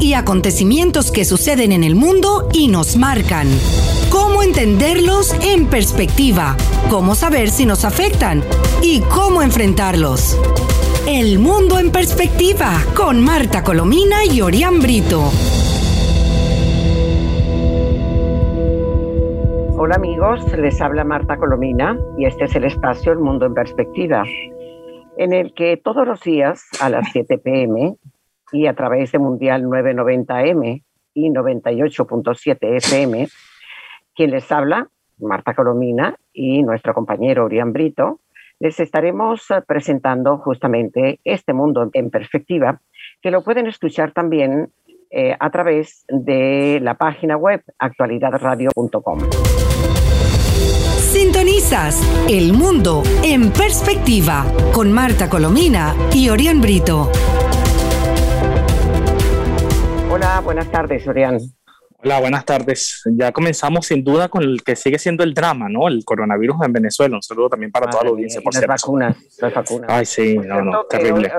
y acontecimientos que suceden en el mundo y nos marcan. Cómo entenderlos en perspectiva, cómo saber si nos afectan y cómo enfrentarlos. El mundo en perspectiva con Marta Colomina y Orián Brito. Hola amigos, les habla Marta Colomina y este es el espacio El Mundo en Perspectiva, en el que todos los días a las 7 pm y a través de Mundial 990M y 98.7 FM, quien les habla, Marta Colomina y nuestro compañero Orián Brito, les estaremos presentando justamente este mundo en perspectiva, que lo pueden escuchar también eh, a través de la página web actualidadradio.com. Sintonizas El Mundo en Perspectiva con Marta Colomina y Orián Brito. Hola, buenas tardes, Orián. Hola, buenas tardes. Ya comenzamos sin duda con el que sigue siendo el drama, ¿no? El coronavirus en Venezuela. Un saludo también para toda la audiencia, por las vacunas, las vacunas. Ay, sí, no, no, terrible. Eh,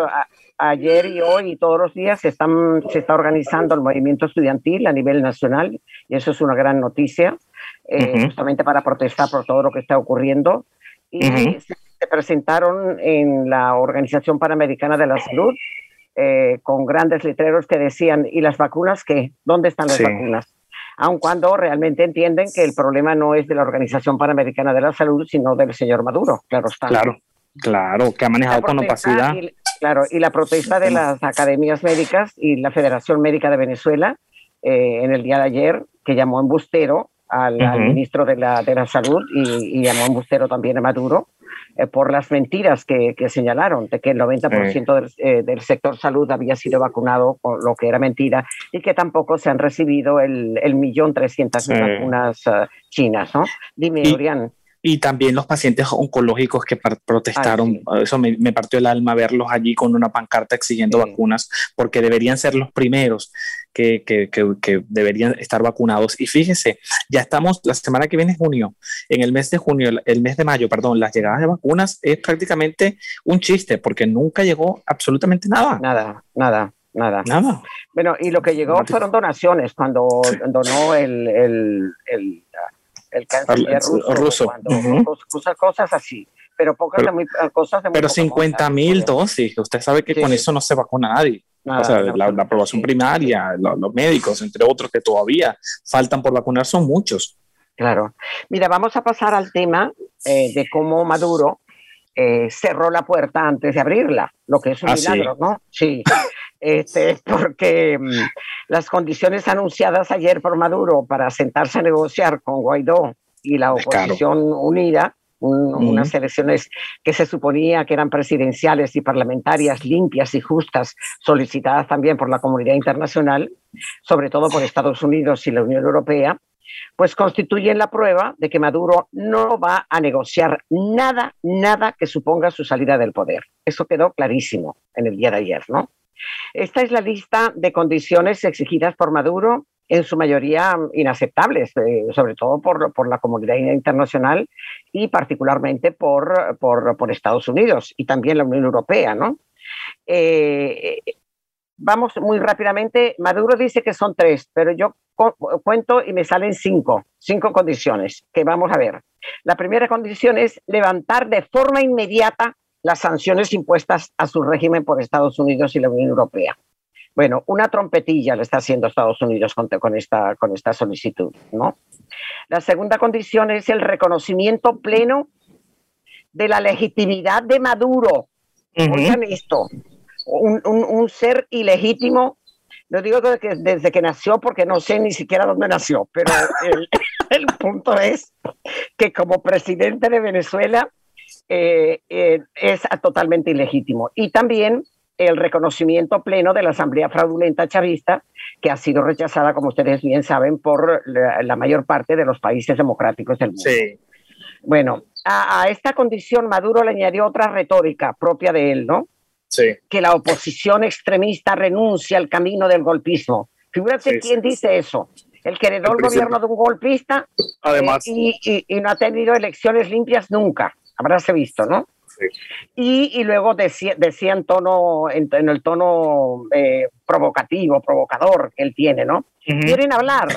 ayer y hoy y todos los días se, están, se está organizando el movimiento estudiantil a nivel nacional y eso es una gran noticia, eh, justamente para protestar por todo lo que está ocurriendo. Y se, presentaron en la Organización Panamericana de la Salud eh, con grandes letreros que decían, ¿y las vacunas qué? ¿Dónde están las vacunas? Aun cuando realmente entienden que el problema no es de la Organización Panamericana de la Salud, sino del señor Maduro, claro está. Claro, claro, que ha manejado con opacidad. Claro, y la protesta de las academias médicas y la Federación Médica de Venezuela eh, en el día de ayer, que llamó embustero al, ministro de la, de la Salud y, y, llamó embustero también a Maduro eh, por las mentiras que, que, señalaron de que el 90% del, eh, del, sector salud había sido vacunado, lo que era mentira, y que tampoco se han recibido el, el millón trescientas vacunas chinas, ¿no? Dime, Orián y también los pacientes oncológicos que protestaron. Eso me, partió el alma verlos allí con una pancarta exigiendo vacunas, porque deberían ser los primeros que, que, que, deberían estar vacunados. Y fíjese, ya estamos, la semana que viene es junio, en el mes de junio, el, mes de mayo, perdón, las llegadas de vacunas es prácticamente un chiste, porque nunca llegó absolutamente nada. Nada, nada. Nada. Nada. Bueno, y lo que llegó fueron donaciones cuando donó el, el, el el canciller ruso, cuando cosas así, pero pocas de muy, cosas de Pero 50 mil dosis, usted sabe que con eso no se vacuna nadie. o sea, la, aprobación primaria, los, médicos, entre otros que todavía faltan por vacunar, son muchos. Claro. Mira, vamos a pasar al tema eh, de cómo Maduro eh, cerró la puerta antes de abrirla, lo que es un ah, milagro, ¿no? Sí. Este, porque mm, las condiciones anunciadas ayer por Maduro para sentarse a negociar con Guaidó y la oposición unida, unas elecciones que se suponía que eran presidenciales y parlamentarias limpias y justas, solicitadas también por la comunidad internacional, sobre todo por Estados Unidos y la Unión Europea, pues constituyen la prueba de que Maduro no va a negociar nada, nada que suponga su salida del poder. Eso quedó clarísimo en el día de ayer, ¿no? Esta es la lista de condiciones exigidas por Maduro, en su mayoría inaceptables, eh, sobre todo por, la comunidad internacional y particularmente por, por, Estados Unidos y también la Unión Europea. ¿no? Eh, vamos muy rápidamente. Maduro dice que son tres, pero yo cuento y me salen cinco, cinco condiciones que vamos a ver. La primera condición es levantar de forma inmediata las sanciones impuestas a su régimen por Estados Unidos y la Unión Europea. Bueno, una trompetilla le está haciendo Estados Unidos con, esta, con esta solicitud, ¿no? La segunda condición es el reconocimiento pleno de la legitimidad de Maduro. Oigan esto, un, ser ilegítimo, no digo que desde que nació porque no sé ni siquiera dónde nació, pero el, el punto es que como presidente de Venezuela eh, eh, es totalmente ilegítimo. Y también el reconocimiento pleno de la Asamblea Fraudulenta Chavista, que ha sido rechazada, como ustedes bien saben, por la, mayor parte de los países democráticos del mundo. Bueno, a, esta condición Maduro le añadió otra retórica propia de él, ¿no? Sí. Que la oposición extremista renuncia al camino del golpismo. Fíjate quién dice eso. El que heredó el, gobierno de un golpista Además. Eh, y no ha tenido elecciones limpias nunca habráse visto, ¿no? Y, luego decía, decía en tono, en, el tono eh, provocativo, provocador que él tiene, ¿no? ¿Quieren hablar?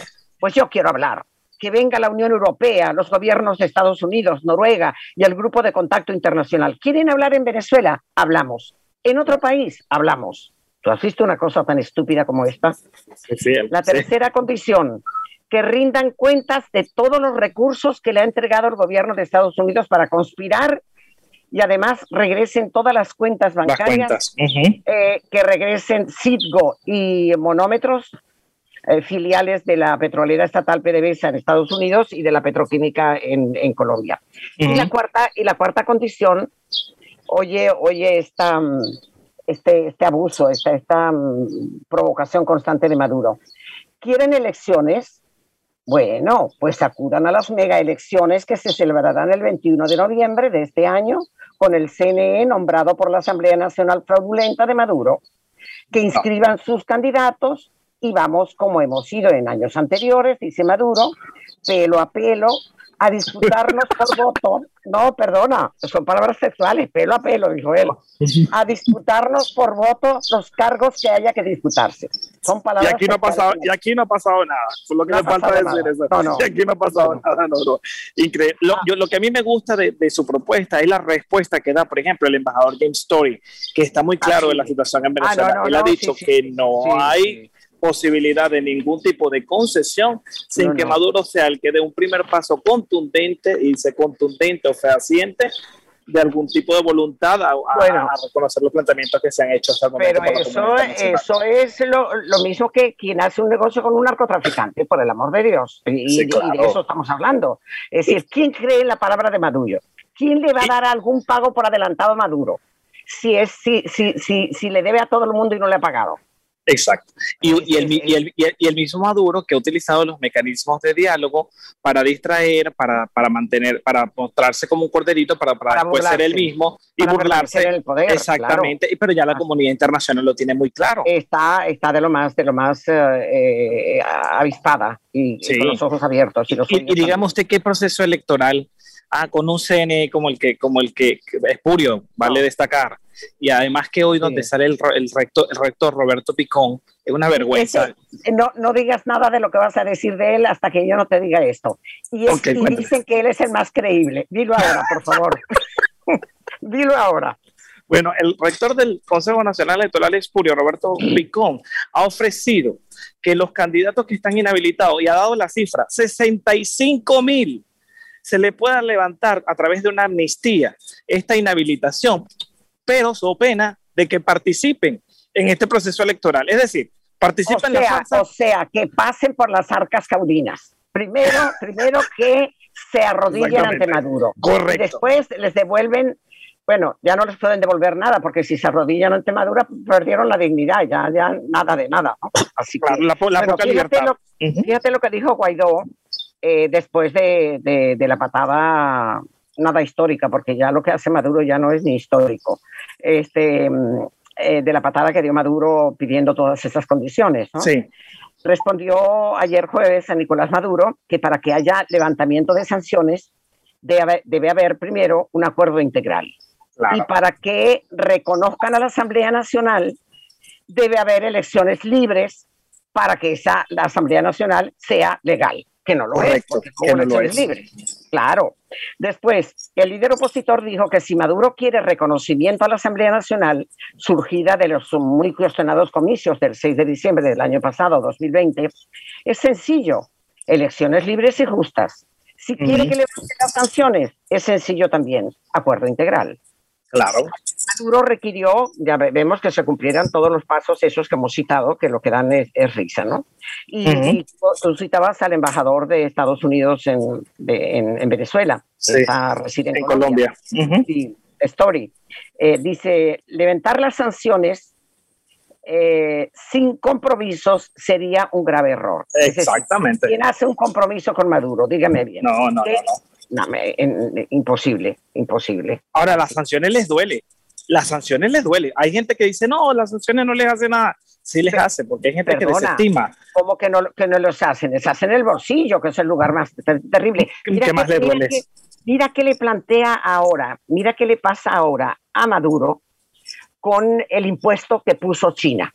Pues yo quiero hablar que venga la Unión Europea, los gobiernos de Estados Unidos, Noruega y el Grupo de Contacto Internacional. ¿Quieren hablar en Venezuela? Hablamos. En otro país, hablamos. ¿Tú has visto una cosa tan estúpida como esta? la tercera condición, que rindan cuentas de todos los recursos que le ha entregado el gobierno de Estados Unidos para conspirar y además regresen todas las cuentas bancarias, eh, que regresen Citgo y monómetros eh, filiales de la petrolera estatal PDVSA en Estados Unidos y de la petroquímica en, Colombia. y, la cuarta, y la cuarta condición, oye, oye esta, este, este abuso, esta, esta mm, provocación constante de Maduro. ¿Quieren elecciones? Bueno, pues acudan a las mega elecciones que se celebrarán el 21 de noviembre de este año con el CNE nombrado por la Asamblea Nacional Fraudulenta de Maduro, que inscriban sus candidatos y vamos, como hemos ido en años anteriores, dice Maduro, pelo a pelo, a disputarnos por voto. No, perdona, son palabras sexuales, pelo a pelo, dijo él. A disputarnos por voto los cargos que haya que disputarse. Son palabras y aquí no ha pasado, y aquí no ha pasado nada. Por lo que me falta decir eso. Y aquí no ha pasado nada. No, Increíble. Lo, yo, lo, que a mí me gusta de, de, su propuesta es la respuesta que da, por ejemplo, el embajador James Story, que está muy claro ah, de la situación en ah, Venezuela. él ha dicho que no hay posibilidad de ningún tipo de concesión sin que Maduro sea el que dé un primer paso contundente y se contundente o fehaciente de algún tipo de voluntad a, reconocer los planteamientos que se han hecho hasta el momento. Pero eso, eso es lo, lo, mismo que quien hace un negocio con un narcotraficante, por el amor de Dios. Y, de eso estamos hablando. Es decir, ¿quién cree en la palabra de Maduro? ¿Quién le va a dar algún pago por adelantado a Maduro? Si, es, si, si, si, si le debe a todo el mundo y no le ha pagado. Exacto. Y, el, y, el, y, el, mismo Maduro que ha utilizado los mecanismos de diálogo para distraer, para, para mantener, para mostrarse como un corderito, para, para, después ser el mismo y burlarse. poder, Exactamente. Pero ya la ah. comunidad internacional lo tiene muy claro. Está, está de lo más, de lo más eh, eh, avispada y, con los ojos abiertos. Y, y digamos usted qué proceso electoral ah, con un CNE como el que, como el que es purio, vale destacar. Y además que hoy donde sale el, el, rector, el rector Roberto Picón, es una vergüenza. no, no digas nada de lo que vas a decir de él hasta que yo no te diga esto. Y, dicen que él es el más creíble. Dilo ahora, por favor. Dilo ahora. Bueno, el rector del Consejo Nacional Electoral Espurio, Roberto Picón, ha ofrecido que los candidatos que están inhabilitados, y ha dado la cifra, 65 mil se le pueda levantar a través de una amnistía esta inhabilitación, pero su pena de que participen en este proceso electoral. Es decir, participen o sea, O sea, que pasen por las arcas caudinas. Primero, primero que se arrodillen ante Maduro. Correcto. Y después les devuelven bueno, ya no les pueden devolver nada porque si se arrodillan ante Maduro perdieron la dignidad, ya, ya nada de nada. Así que, la, fíjate, lo, fíjate, lo, que dijo Guaidó eh, después de, la patada nada histórica, porque ya lo que hace Maduro ya no es ni histórico, este, mm, eh, de la patada que dio Maduro pidiendo todas esas condiciones. Sí. Respondió ayer jueves a Nicolás Maduro que para que haya levantamiento de sanciones debe haber, primero un acuerdo integral. Y para que reconozcan a la Asamblea Nacional debe haber elecciones libres para que esa, la Asamblea Nacional sea legal que no lo es, porque no lo es. libre. Claro. Después, el líder opositor dijo que si Maduro quiere reconocimiento a la Asamblea Nacional, surgida de los muy cuestionados comicios del 6 de diciembre del año pasado, 2020, es sencillo, elecciones libres y justas. Si quiere que le las sanciones, es sencillo también, acuerdo integral. Claro. Maduro requirió, ya vemos que se cumplieran todos los pasos esos que hemos citado, que lo que dan es, risa, ¿no? Y, tú citabas al embajador de Estados Unidos en, en, Venezuela, sí. en, Colombia. Story. Eh, dice, levantar las sanciones eh, sin compromisos sería un grave error. Exactamente. ¿Quién hace un compromiso con Maduro? Dígame bien. No, no, no, no no, imposible, imposible. Ahora, las sanciones les duele. Las sanciones les duele. Hay gente que dice, no, las sanciones no les hacen nada. Sí les hace, porque hay gente que desestima. ¿Cómo que no, que no los hacen? Les hacen el bolsillo, que es el lugar más terrible. ¿Qué más les duele? Mira qué le plantea ahora, mira qué le pasa ahora a Maduro con el impuesto que puso China.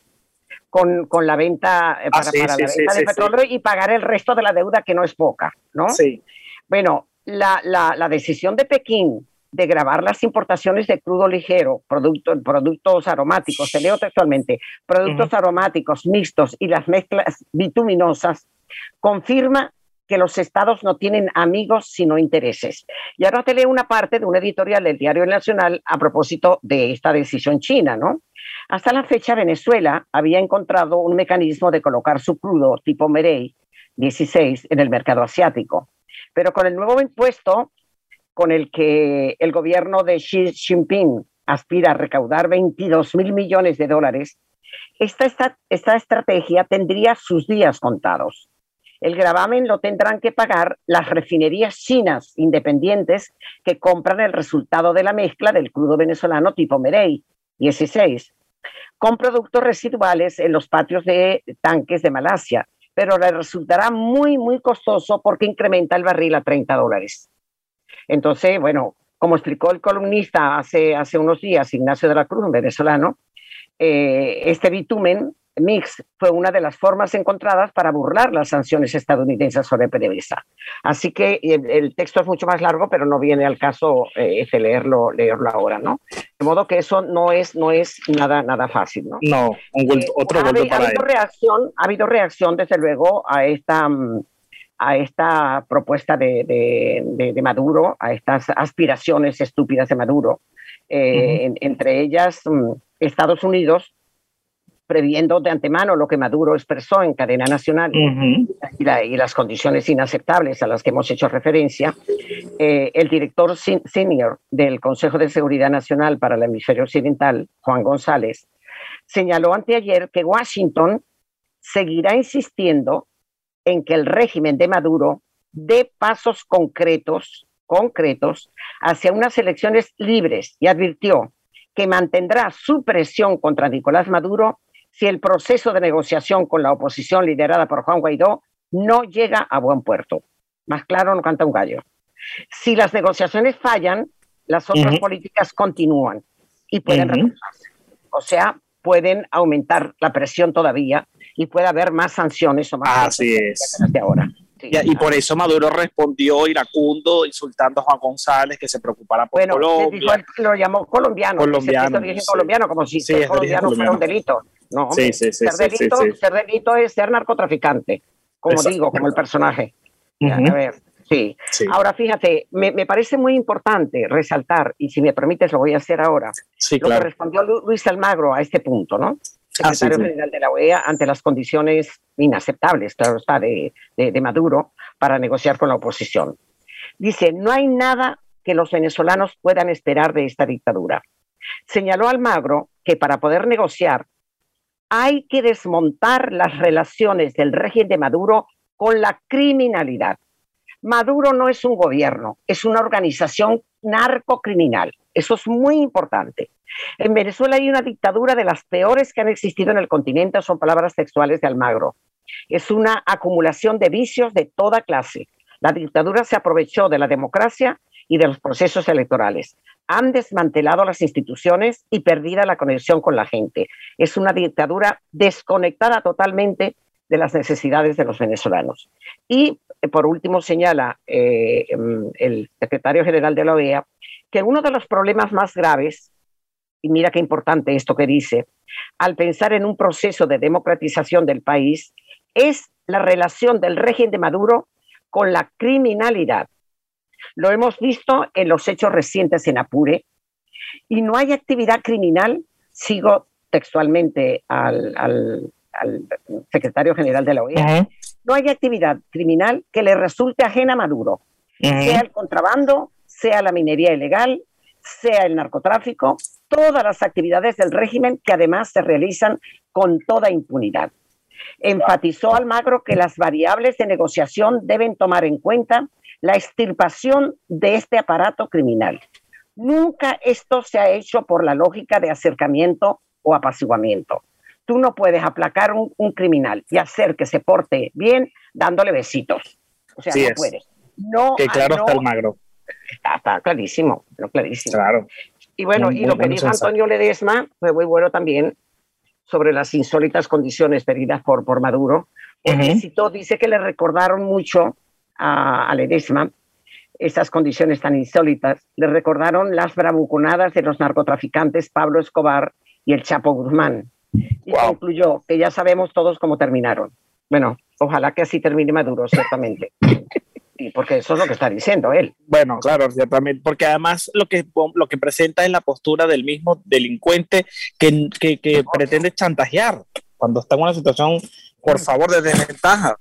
Con, con la venta, eh, para, ah, la venta de petróleo y pagar el resto de la deuda que no es poca, ¿no? Sí. Bueno, la, la, la decisión de Pekín de grabar las importaciones de crudo ligero, productos aromáticos, te leo textualmente, productos aromáticos mixtos y las mezclas bituminosas, confirma que los estados no tienen amigos sino intereses. Y ahora te leo una parte de un editorial del Diario Nacional a propósito de esta decisión china, ¿no? Hasta la fecha, Venezuela había encontrado un mecanismo de colocar su crudo tipo Merey 16 en el mercado asiático. Pero con el nuevo impuesto con el que el gobierno de Xi Jinping aspira a recaudar 22 mil millones de dólares, esta, estrategia tendría sus días contados. El gravamen lo tendrán que pagar las refinerías chinas independientes que compran el resultado de la mezcla del crudo venezolano tipo Merey 16 con productos residuales en los patios de tanques de Malasia, pero le resultará muy, muy costoso porque incrementa el barril a 30 dólares. Entonces, bueno, como explicó el columnista hace, hace unos días, Ignacio de la Cruz, un venezolano, eh, este bitumen mix fue una de las formas encontradas para burlar las sanciones estadounidenses sobre PDVSA. Así que el, texto es mucho más largo, pero no viene al caso eh, este, leerlo, leerlo ahora, ¿no? De modo que eso no es, no es nada, nada fácil, ¿no? No, un eh, otro ha, golpe para ha habido reacción, ha habido reacción, desde luego, a esta mm, a esta propuesta de, Maduro, a estas aspiraciones estúpidas de Maduro, eh, entre ellas mm, Estados Unidos, previendo de antemano lo que Maduro expresó en cadena nacional y, las condiciones inaceptables a las que hemos hecho referencia, eh, el director senior del Consejo de Seguridad Nacional para el Hemisferio Occidental, Juan González, señaló anteayer que Washington seguirá insistiendo en que el régimen de Maduro dé pasos concretos, concretos hacia unas elecciones libres y advirtió que mantendrá su presión contra Nicolás Maduro si el proceso de negociación con la oposición liderada por Juan Guaidó no llega a buen puerto. Más claro no canta un gallo. Si las negociaciones fallan, las otras políticas continúan y pueden O sea, pueden aumentar la presión todavía y puede haber más sanciones o más Así es. ahora. y, por eso Maduro respondió iracundo insultando a Juan González que se preocupara por bueno, Colombia. lo llamó colombiano. Colombiano. colombiano, como si ser colombiano fuera un delito. No, ser, delito, ser delito es ser narcotraficante, como digo, como el personaje. A ver, sí. Ahora fíjate, me, me, parece muy importante resaltar, y si me permites lo voy a hacer ahora, lo que respondió Luis Almagro a este punto, ¿no? Ah, secretario general de la OEA, ante las condiciones inaceptables, claro está, de, de, Maduro para negociar con la oposición. Dice, no hay nada que los venezolanos puedan esperar de esta dictadura. Señaló Almagro que para poder negociar hay que desmontar las relaciones del régimen de Maduro con la criminalidad. Maduro no es un gobierno, es una organización narcocriminal. Eso es muy importante. En Venezuela hay una dictadura de las peores que han existido en el continente, son palabras textuales de Almagro. Es una acumulación de vicios de toda clase. La dictadura se aprovechó de la democracia y de los procesos electorales. Han desmantelado las instituciones y perdida la conexión con la gente. Es una dictadura desconectada totalmente de las necesidades de los venezolanos. Y por último señala eh, em, el secretario general de la OEA que uno de los problemas más graves y mira qué importante esto que dice, al pensar en un proceso de democratización del país, es la relación del régimen de Maduro con la criminalidad. Lo hemos visto en los hechos recientes en Apure, y no hay actividad criminal, sigo textualmente al, secretario general de la OEA, no hay actividad criminal que le resulte ajena a Maduro, sea el contrabando, sea la minería ilegal, sea el narcotráfico, todas las actividades del régimen que además se realizan con toda impunidad. Enfatizó Almagro que las variables de negociación deben tomar en cuenta la extirpación de este aparato criminal. Nunca esto se ha hecho por la lógica de acercamiento o apaciguamiento. Tú no puedes aplacar un, un criminal y hacer que se porte bien dándole besitos. O sea, no puedes. No, que claro está Almagro Está, clarísimo, clarísimo. Claro. Y bueno, y lo que dijo Antonio Ledesma fue muy bueno también sobre las insólitas condiciones pedidas por, por Maduro. Uh dice que le recordaron mucho a, a Ledesma estas condiciones tan insólitas, le recordaron las bravuconadas de los narcotraficantes Pablo Escobar y el Chapo Guzmán. Y concluyó que ya sabemos todos cómo terminaron. Bueno, ojalá que así termine Maduro, ciertamente. y porque eso es lo que está diciendo él. Bueno, claro, ciertamente, porque además lo que, lo que presenta es la postura del mismo delincuente que, que, que pretende chantajear cuando está en una situación, por favor, de desventaja.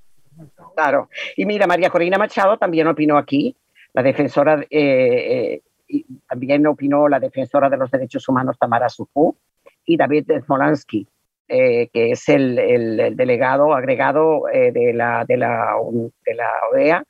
Claro. Y mira, María Corina Machado también opinó aquí, la defensora, eh, eh, también opinó la defensora de los derechos humanos Tamara Sufú y David Smolansky, eh, que es el, el, delegado agregado de, la, de, la, de la OEA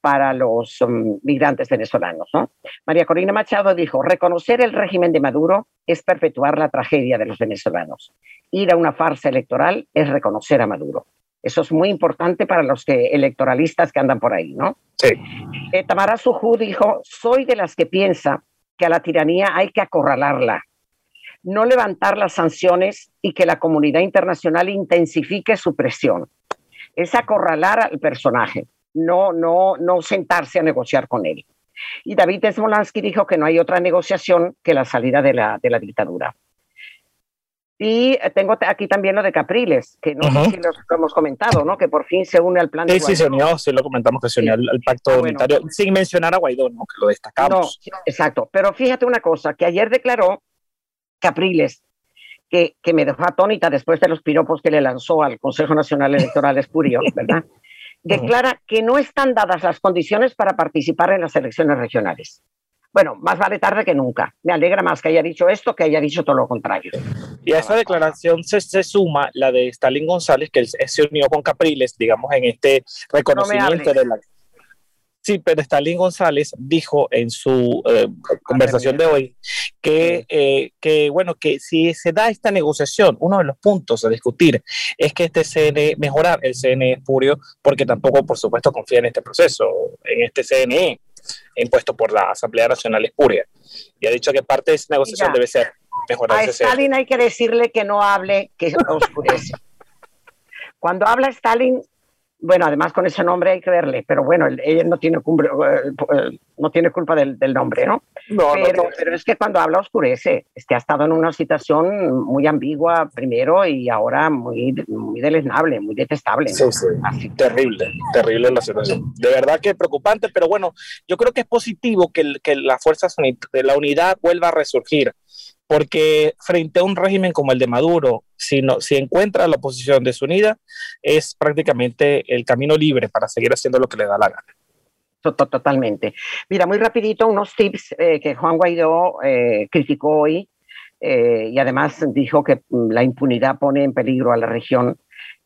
para los um, migrantes venezolanos. ¿no? María Corina Machado dijo, reconocer el régimen de Maduro es perpetuar la tragedia de los venezolanos. Ir a una farsa electoral es reconocer a Maduro. Eso es muy importante para los que, electoralistas que andan por ahí, ¿no? Sí. Eh, Tamara Sujú dijo, soy de las que piensa que a la tiranía hay que acorralarla, no levantar las sanciones y que la comunidad internacional intensifique su presión. Es acorralar al personaje, no, no, no sentarse a negociar con él. Y David Smolansky dijo que no hay otra negociación que la salida de la, de la dictadura. Y tengo aquí también lo de Capriles, que no sé si lo hemos comentado, ¿no? Que por fin se une al plan sí, de Sí, se unió, sí lo comentamos que se unió al, pacto ah, unitario, sin mencionar a Guaidó, ¿no? Que lo destacamos. No, exacto. Pero fíjate una cosa, que ayer declaró Capriles, que, que me dejó atónita después de los piropos que le lanzó al Consejo Nacional Electoral Espurio, ¿verdad? Declara que no están dadas las condiciones para participar en las elecciones regionales. Bueno, más vale tarde que nunca. Me alegra más que haya dicho esto que haya dicho todo lo contrario. Y a esa declaración se, suma la de Stalin González, que él se unió con Capriles, digamos, en este reconocimiento de la... Sí, pero Stalin González dijo en su eh, conversación de hoy que, eh, que, bueno, que si se da esta negociación, uno de los puntos a discutir es que este CNE, mejorar el CNE espurio, porque tampoco, por supuesto, confía en este proceso, en este CNE impuesto por la Asamblea Nacional Espuria. Y ha dicho que parte de esa negociación debe ser mejorar a Stalin hay que decirle que no hable, que oscurece. Cuando habla Stalin, bueno, además con ese nombre hay que verle, pero bueno, ella no tiene, eh, eh, no tiene culpa del, nombre, ¿no? No, pero, no, pero es que cuando habla oscurece, es que ha estado en una situación muy ambigua primero y ahora muy, muy deleznable, muy detestable. Sí, sí, terrible, terrible la situación. De verdad que preocupante, pero bueno, yo creo que es positivo que, que las fuerzas de la unidad vuelva a resurgir porque frente a un régimen como el de Maduro, si, no, si encuentra la oposición desunida, es prácticamente el camino libre para seguir haciendo lo que le da la gana. Totalmente. Mira, muy rapidito, unos tips eh, que Juan Guaidó eh, criticó hoy eh, y además dijo que mm, la impunidad pone en peligro a la región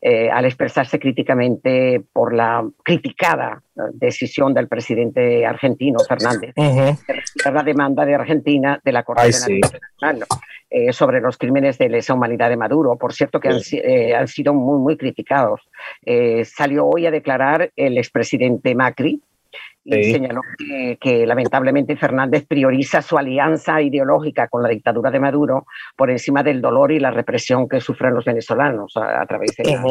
eh, al expresarse críticamente por la criticada eh, decisión del presidente argentino Fernández de la demanda de Argentina de la Corte Internacional eh, sobre los crímenes de lesa humanidad de Maduro. Por cierto, que han, sido muy, muy criticados. salió hoy a declarar el expresidente Macri, y señaló que, lamentablemente Fernández prioriza su alianza ideológica con la dictadura de Maduro por encima del dolor y la represión que sufren los venezolanos a, través de la,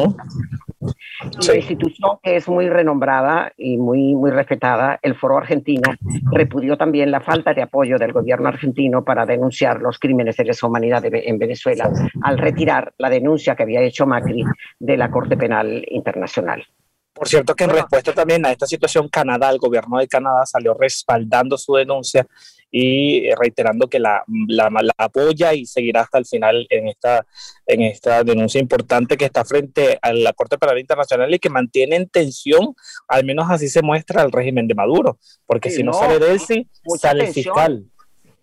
la institución que es muy renombrada y muy, muy respetada, el Foro Argentina, repudió también la falta de apoyo del gobierno argentino para denunciar los crímenes de lesa humanidad en Venezuela al retirar la denuncia que había hecho Macri de la Corte Penal Internacional. Por cierto que en respuesta también a esta situación, Canadá, el gobierno de Canadá salió respaldando su denuncia y eh, reiterando que la, la, apoya y seguirá hasta el final en esta, en esta denuncia importante que está frente a la Corte Penal Internacional y que mantiene en tensión, al menos así se muestra el régimen de Maduro, porque si no, sale de él, sí, sale fiscal.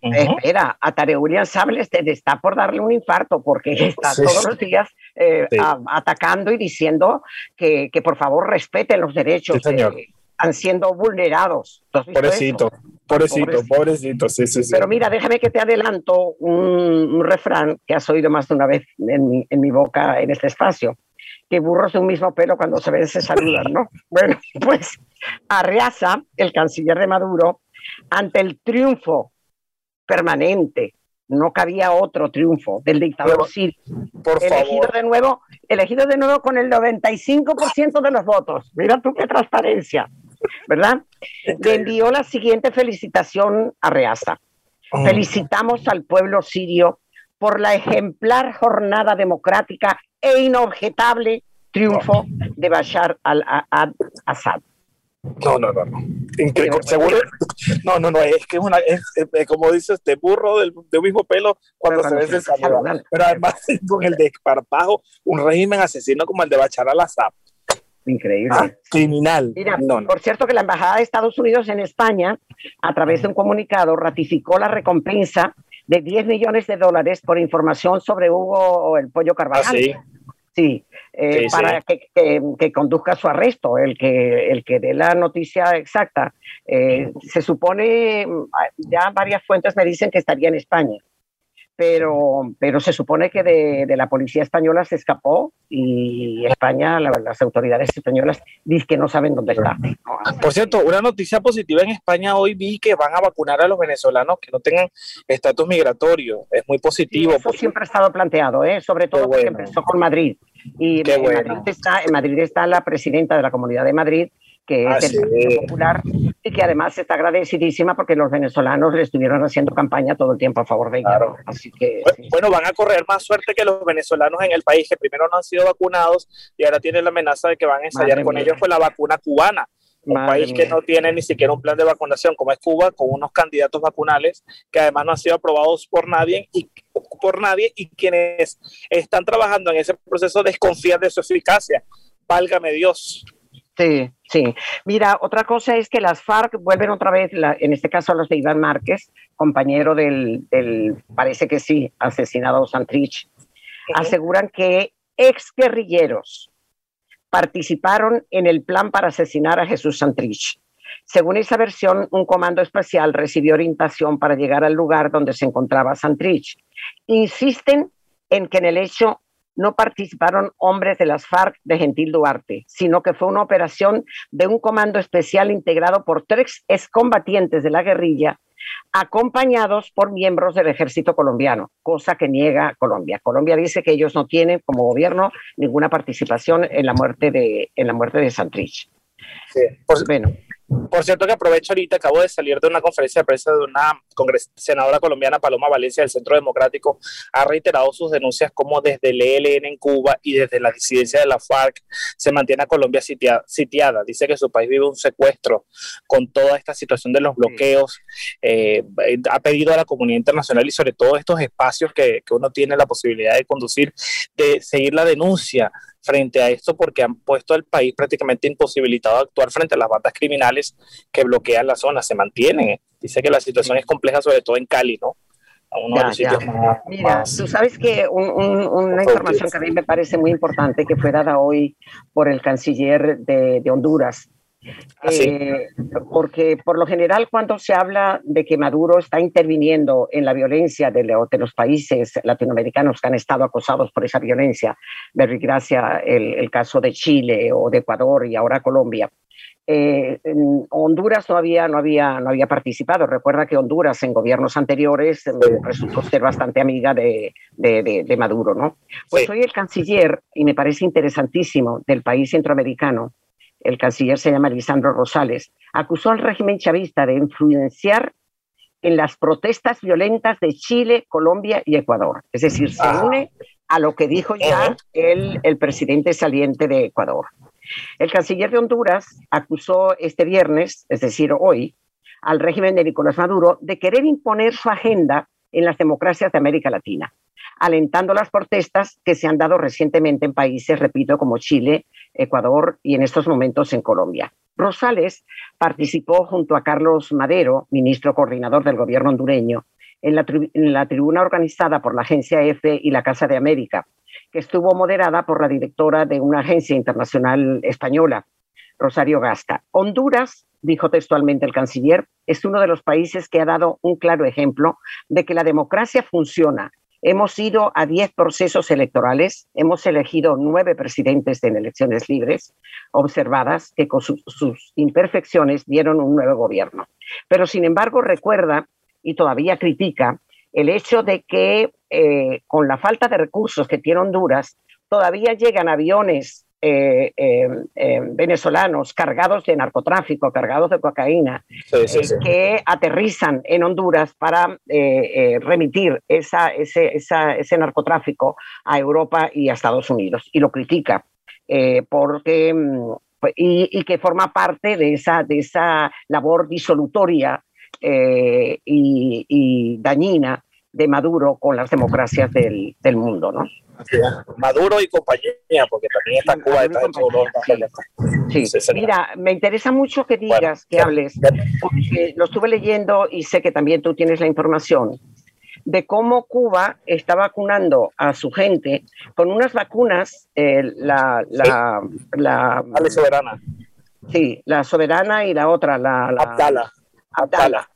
Espera, a Tare William Sables está por darle un infarto porque está todos los días eh, atacando y diciendo que, que, por favor respeten los derechos. que están siendo vulnerados. Pobrecito, pobrecito, pobrecito, sí, sí, sí. Pero mira, déjame que te adelanto un, refrán que has oído más de una vez en mi, en mi boca en este espacio que burros de un mismo pelo cuando se ven se saludan, ¿no? Bueno, pues Arreaza, el canciller de Maduro, ante el triunfo permanente, no cabía otro triunfo del dictador Sirio. Por elegido de nuevo, elegido de nuevo con el 95% de los votos. Mira tú qué transparencia, ¿verdad? Le envió la siguiente felicitación a Reaza. Mm. Felicitamos al pueblo sirio por la ejemplar jornada democrática e inobjetable triunfo de Bashar al-Assad. No, no, no, no. Seguro, no, no, no, es que es una, es, como dices, este burro del, mismo pelo cuando se ve ese Pero además con el desparpajo, un régimen asesino como el de Bachar al-Assad. Increíble. Ah, criminal. Mira, por cierto que la Embajada de Estados Unidos en España, a través de un comunicado, ratificó la recompensa de 10 millones de dólares por información sobre Hugo el Pollo Carvajal. Ah, sí. Sí, eh, para Que, conduzca su arresto, el que, el que dé la noticia exacta. Eh, se supone, ya varias fuentes me dicen que estaría en España pero, pero se supone que de, de, la policía española se escapó y España, las autoridades españolas dicen que no saben dónde está. Por cierto, una noticia positiva en España hoy vi que van a vacunar a los venezolanos que no tengan estatus migratorio. Es muy positivo. eso siempre ha estado planteado, ¿eh? sobre todo porque empezó con Madrid. Y en, Madrid está, en Madrid está la presidenta de la Comunidad de Madrid que es ah, el Partido Popular y que además está agradecidísima porque los venezolanos le estuvieron haciendo campaña todo el tiempo a favor de ella. Así que, bueno, van a correr más suerte que los venezolanos en el país que primero no han sido vacunados y ahora tienen la amenaza de que van a ensayar con ellos fue la vacuna cubana. Un país que no tiene ni siquiera un plan de vacunación como es Cuba, con unos candidatos vacunales que además no han sido aprobados por nadie y por nadie y quienes están trabajando en ese proceso desconfían de su eficacia. Válgame Dios. Sí, sí. Mira, otra cosa es que las FARC vuelven otra vez, en este caso los de Iván Márquez, compañero del, parece que sí, asesinado Santrich, aseguran que ex guerrilleros participaron en el plan para asesinar a Jesús Santrich. Según esa versión, un comando especial recibió orientación para llegar al lugar donde se encontraba Santrich. Insisten en que en el hecho no participaron hombres de las FARC de Gentil Duarte, sino que fue una operación de un comando especial integrado por tres excombatientes de la guerrilla, acompañados por miembros del ejército colombiano, cosa que niega Colombia. Colombia dice que ellos no tienen como gobierno ninguna participación en la muerte de, en la muerte de Santrich. Sí, bueno. Por cierto que aprovecho ahorita, acabo de salir de una conferencia de prensa de una senadora colombiana, Paloma Valencia, del Centro Democrático, ha reiterado sus denuncias como desde el ELN en Cuba y desde la disidencia de la FARC se mantiene a Colombia sitiada. Dice que su país vive un secuestro con toda esta situación de los bloqueos. Eh, ha pedido a la comunidad internacional y sobre todo estos espacios que, que uno tiene la posibilidad de conducir, de seguir la denuncia frente a esto porque han puesto al país prácticamente imposibilitado a actuar frente a las bandas criminales que bloquean la zona, se mantienen. Dice que la situación es compleja, sobre todo en Cali, ¿no? Mira, tú sabes que una información que a mí me parece muy importante que fue dada hoy por el canciller de, de Honduras, Ah, eh, porque por lo general cuando se habla de que Maduro está interviniendo en la violencia de, los países latinoamericanos que han estado acosados por esa violencia, gracia el, el caso de Chile o de Ecuador y ahora Colombia, eh, Honduras todavía no había, no había participado. Recuerda que Honduras en gobiernos anteriores eh, resultó ser bastante amiga de, de, Maduro, ¿no? Pues soy el canciller, y me parece interesantísimo, del país centroamericano, el canciller se llama Lisandro Rosales, acusó al régimen chavista de influenciar en las protestas violentas de Chile, Colombia y Ecuador. Es decir, se une a lo que dijo ya el, el presidente saliente de Ecuador. El canciller de Honduras acusó este viernes, es decir, hoy, al régimen de Nicolás Maduro de querer imponer su agenda en las democracias de América Latina, alentando las protestas que se han dado recientemente en países, repito, como Chile, Ecuador y en estos momentos en Colombia. Rosales participó junto a Carlos Madero, ministro coordinador del gobierno hondureño, en la, tribuna organizada por la Agencia EFE y la Casa de América, que estuvo moderada por la directora de una agencia internacional española, Rosario Gasca. Honduras, dijo textualmente el canciller, es uno de los países que ha dado un claro ejemplo de que la democracia funciona Hemos ido a 10 procesos electorales, hemos elegido nueve presidentes en elecciones libres, observadas, que con sus imperfecciones dieron un nuevo gobierno. Pero, sin embargo, recuerda y todavía critica el hecho de que eh, con la falta de recursos que tiene Honduras, todavía llegan aviones eh, eh, venezolanos cargados de narcotráfico, cargados de cocaína, que aterrizan en Honduras para remitir esa, ese, ese, narcotráfico a Europa y a Estados Unidos. Y lo critica, porque, mm, y, que forma parte de esa, de esa labor disolutoria y, y dañina de Maduro con las democracias del, del mundo, ¿no? Maduro y compañía, porque también está Cuba, está en Sí, sí. mira, me interesa mucho que digas, que hables, porque lo estuve leyendo y sé que también tú tienes la información de cómo Cuba está vacunando a su gente con unas vacunas, eh, la, la, la, la, soberana. Sí, la soberana y la otra, la, la Abdala. Abdala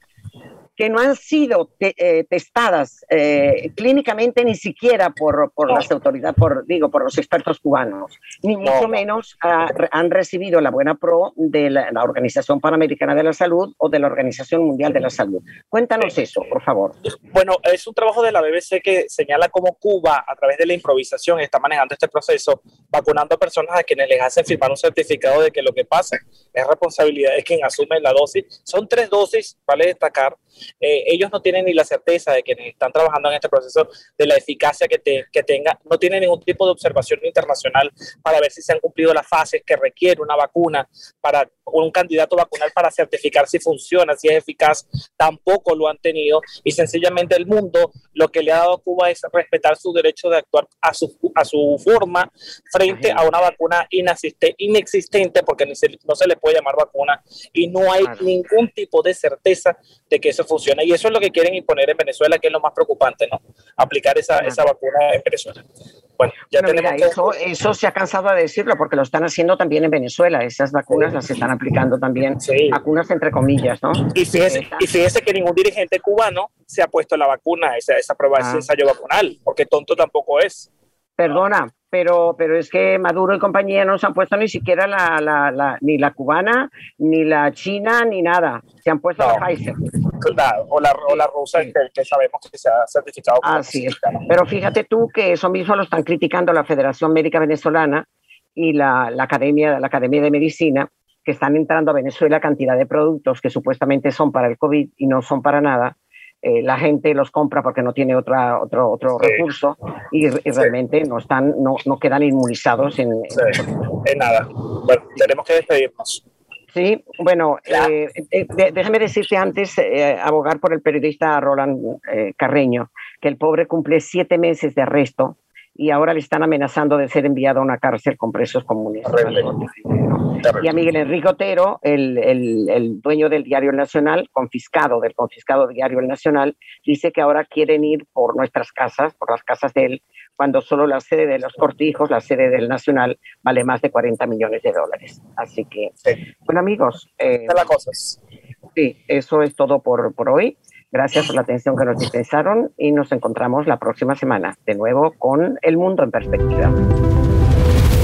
que no han sido eh, testadas eh, clínicamente ni siquiera por, por las autoridades, por, digo, por los expertos cubanos, ni mucho menos ah, han recibido la buena pro de la, Organización Panamericana de la Salud o de la Organización Mundial de la Salud. Cuéntanos eso, por favor. Bueno, es un trabajo de la BBC que señala cómo Cuba, a través de la improvisación, está manejando este proceso, vacunando a personas a quienes les hacen firmar un certificado de que lo que pasa es responsabilidad de quien asume la dosis. Son tres dosis, vale destacar, eh, ellos no tienen ni la certeza de quienes están trabajando en este proceso de la eficacia que, que tenga, no tienen ningún tipo de observación internacional para ver si se han cumplido las fases que requiere una vacuna para un candidato vacunal para certificar si funciona, si es eficaz, tampoco lo han tenido y sencillamente el mundo lo que le ha dado a Cuba es respetar su derecho de actuar a su, a su forma frente a una vacuna inexistente porque no se le puede llamar vacuna y no hay ningún tipo de certeza de que eso funciona. Y eso es lo que quieren imponer en Venezuela, que es lo más preocupante, ¿no? Aplicar esa, esa vacuna en Venezuela. Bueno, ya tenemos eso, eso se ha cansado de decirlo porque lo están haciendo también en Venezuela. Esas vacunas las están aplicando también, vacunas entre comillas, ¿no? Y fíjese, y fíjese que ningún dirigente cubano se ha puesto la vacuna, esa, esa prueba, ese ah. ensayo vacunal, porque tonto tampoco es. Perdona, pero, pero es que Maduro y compañía no se han puesto ni siquiera la, la, la ni la cubana, ni la china, ni nada. Se han puesto la Pfizer. Claro, o la, o la rusa, que, sabemos que se ha certificado. Así es. Pero fíjate tú que eso mismo lo están criticando la Federación Médica Venezolana y la, la, Academia, la Academia de Medicina, que están entrando a Venezuela cantidad de productos que supuestamente son para el COVID y no son para nada eh, la gente los compra porque no tiene otra, otro, otro recurso y, realmente no, están, no, no, quedan inmunizados en, en nada. Bueno, tenemos que despedirnos. Sí, bueno, eh, eh, déjame decirte antes, abogar por el periodista Roland Carreño, que el pobre cumple siete meses de arresto y ahora le están amenazando de ser enviado a una cárcel con presos comunistas. Y a Miguel Enrique Otero, el, el, dueño del Diario Nacional, confiscado del confiscado Diario El Nacional, dice que ahora quieren ir por nuestras casas, por las casas de él, cuando solo la sede de los cortijos, la sede del Nacional, vale más de 40 millones de dólares. Así que, bueno amigos. Eh, las cosas. Sí, eso es todo por, por hoy. Gracias por la atención que nos dispensaron y nos encontramos la próxima semana, de nuevo con El Mundo en Perspectiva.